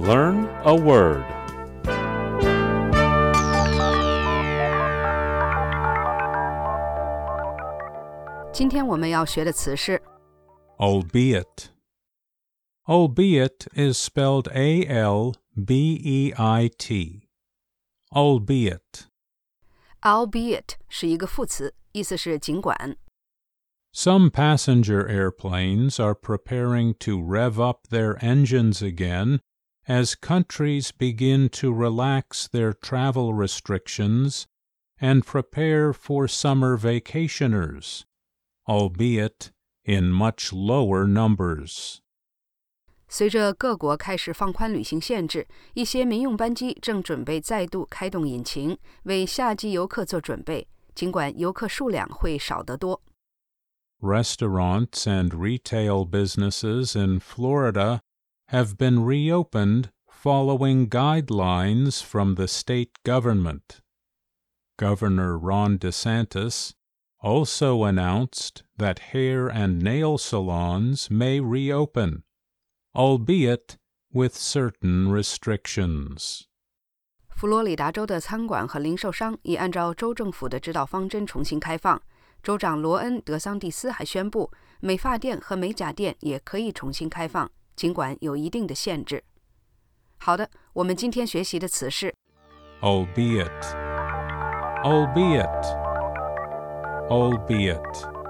Learn a word. 今天我们要学的词是 albeit. Albeit is spelled A L B E I T. Albeit. albeit 是一个副词，意思是尽管。 Some passenger airplanes are preparing to rev up their engines again as countries begin to relax their travel restrictions and prepare for summer vacationers, albeit in much lower numbers. 随着各国开始放宽旅行限制，一些民用班机正准备再度开动引擎，为夏季游客做准备。尽管游客数量会少得多。 Restaurants and retail businesses in Florida have been reopened following guidelines from the state government. Governor Ron DeSantis also announced that hair and nail salons may reopen, albeit with certain restrictions. 佛罗里达州的餐馆和零售商已按照州政府的指导方针重新开放。州长罗恩·德桑蒂斯还宣布，美发店和美甲店也可以重新开放， 尽管有一定的限制。好的，我们今天学习的词是 albeit, albeit, albeit.